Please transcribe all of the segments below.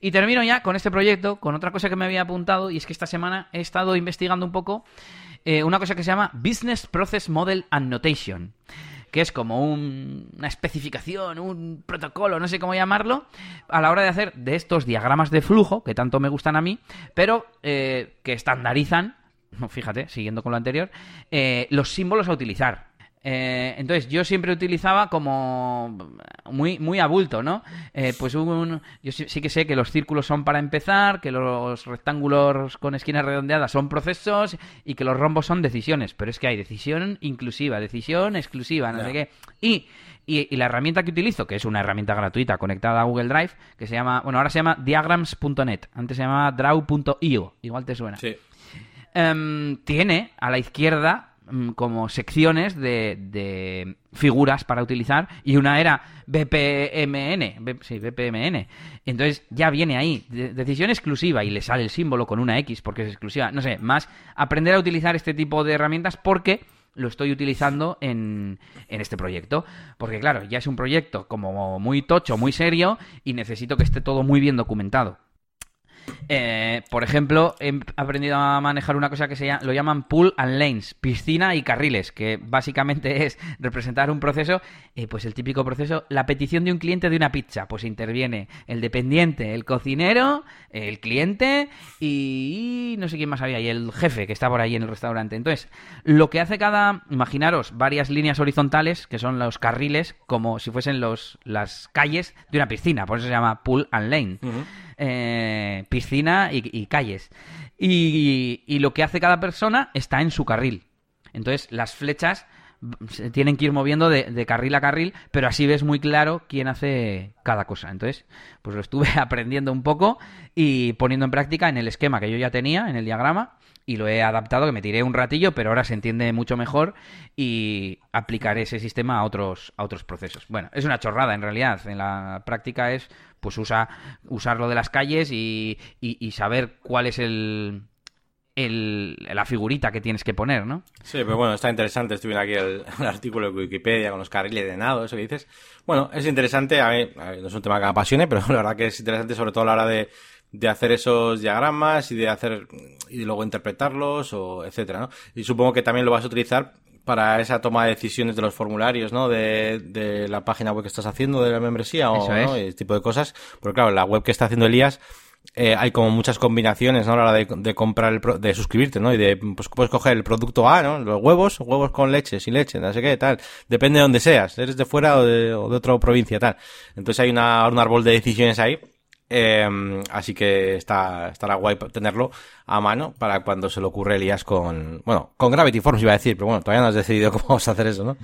Y termino ya con este proyecto, con otra cosa que me había apuntado, y es que esta semana he estado investigando un poco eh, una cosa que se llama Business Process Model Annotation que es como una especificación, un protocolo, no sé cómo llamarlo, a la hora de hacer de estos diagramas de flujo, que tanto me gustan a mí, pero eh, que estandarizan, fíjate, siguiendo con lo anterior, eh, los símbolos a utilizar. Eh, entonces yo siempre utilizaba como muy, muy a bulto, ¿no? Eh, pues un, yo sí, que sé que los círculos son para empezar, que los rectángulos con esquinas redondeadas son procesos y que los rombos son decisiones. Pero es que hay decisión inclusiva, decisión exclusiva, no sé qué. Y, y, la herramienta que utilizo, que es una herramienta gratuita conectada a Google Drive, que se llama, bueno, ahora se llama diagrams.net, antes se llamaba draw.io, igual te suena. Sí. Em, tiene a la izquierda como secciones de, figuras para utilizar y una era BPMN, sí, BPMN. Entonces ya viene ahí, decisión exclusiva y le sale el símbolo con una X porque es exclusiva. No sé, más aprender a utilizar este tipo de herramientas porque lo estoy utilizando en, en, este proyecto. Porque claro, ya es un proyecto como muy tocho, muy serio y necesito que esté todo muy bien documentado. Eh, por ejemplo, he aprendido a manejar una cosa que se llama, lo llaman pool and lanes, piscina y carriles, que básicamente es representar un proceso, eh, pues el típico proceso, la petición de un cliente de una pizza, pues interviene el dependiente, el cocinero, el cliente y, no sé quién más había, y el jefe que está por ahí en el restaurante. Entonces, lo que hace cada, imaginaros, varias líneas horizontales, que son los carriles, como si fuesen los, las calles de una piscina, por eso se llama pool and lane eh, piscina y, calles. Y, lo que hace cada persona está en su carril. Entonces las flechas se tienen que ir moviendo de, carril a carril, pero así ves muy claro quién hace cada cosa. Entonces, pues lo estuve aprendiendo un poco y poniendo en práctica en el esquema que yo ya tenía, en el diagrama, y lo he adaptado, que me tiré un ratillo, pero ahora se entiende mucho mejor y aplicaré ese sistema a otros, a otros procesos. Bueno, es una chorrada en realidad. En la práctica es pues usa usarlo de las calles y, y, saber cuál es el, el, la figurita que tienes que poner, ¿no? Sí, pero bueno, está interesante. Estuve aquí el, artículo de Wikipedia con los carriles de nado, eso que dices. Bueno, es interesante. A mí, no es un tema que me apasione, pero la verdad que es interesante sobre todo a la hora de, de hacer esos diagramas y de hacer y luego interpretarlos o etcétera, ¿no? Y supongo que también lo vas a utilizar para esa toma de decisiones de los formularios, ¿no? De, de la página web que estás haciendo de la membresía o ¿no? ese tipo de cosas. Porque claro, la web que está haciendo Elías eh, hay como muchas combinaciones ¿no? a la hora de, de comprar el de suscribirte, ¿no? Y de pues puedes coger el producto A, ¿no? Los huevos, huevos con leche, sin leche, no sé qué, tal. Depende de donde seas, eres de fuera o de, o de otra provincia, tal. Entonces hay una, un árbol de decisiones ahí Em, así que está, estará guay tenerlo a mano para cuando se le ocurre Elías con, bueno, con Gravity Forms iba a decir, pero bueno, todavía no has decidido cómo vamos a hacer eso, ¿no?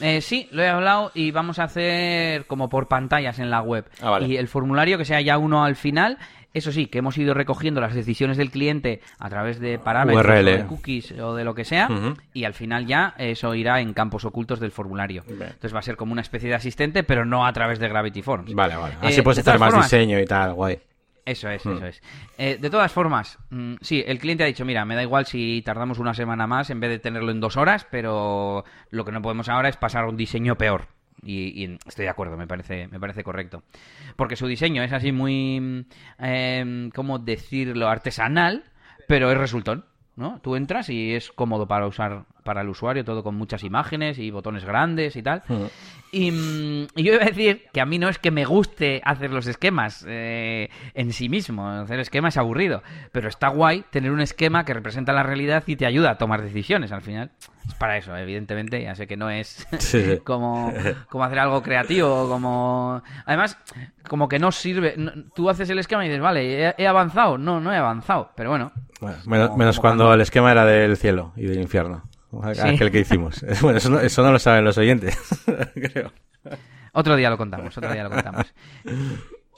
Eh, sí, lo he hablado y vamos a hacer como por pantallas en la web. Ah, y el formulario que sea ya uno al final eso sí, que hemos ido recogiendo las decisiones del cliente a través de parámetros, de cookies o de lo que sea, y al final ya eso irá en campos ocultos del formulario. Entonces va a ser como una especie de asistente, pero no a través de Gravity Forms. Vale, vale. Así eh, puedes hacer más diseño y tal, guay. Eso es, eso es. Eh, de todas formas, mm, sí, el cliente ha dicho, mira, me da igual si tardamos una semana más en vez de tenerlo en dos horas, pero lo que no podemos ahora es pasar a un diseño peor. Y, estoy de acuerdo, me parece, me parece correcto. Porque su diseño es así muy, eh, ¿cómo decirlo?, artesanal, pero es resultón. ¿no? Tú entras y es cómodo para usar para el usuario, todo con muchas imágenes y botones grandes y tal. Mm, y, yo iba a decir que a mí no es que me guste hacer los esquemas eh, en sí mismo, hacer esquemas es aburrido, pero está guay tener un esquema que representa la realidad y te ayuda a tomar decisiones al final. Es para eso, evidentemente, ya sé que no es como, como hacer algo creativo, como... Además, como que no sirve... tú haces el esquema y dices, vale, he, avanzado. No, no he avanzado, pero bueno. menos, cuando el esquema era del cielo y del infierno. Aquel que hicimos. Bueno, eso no, eso no lo saben los oyentes, creo. Otro día lo contamos, otro día lo contamos.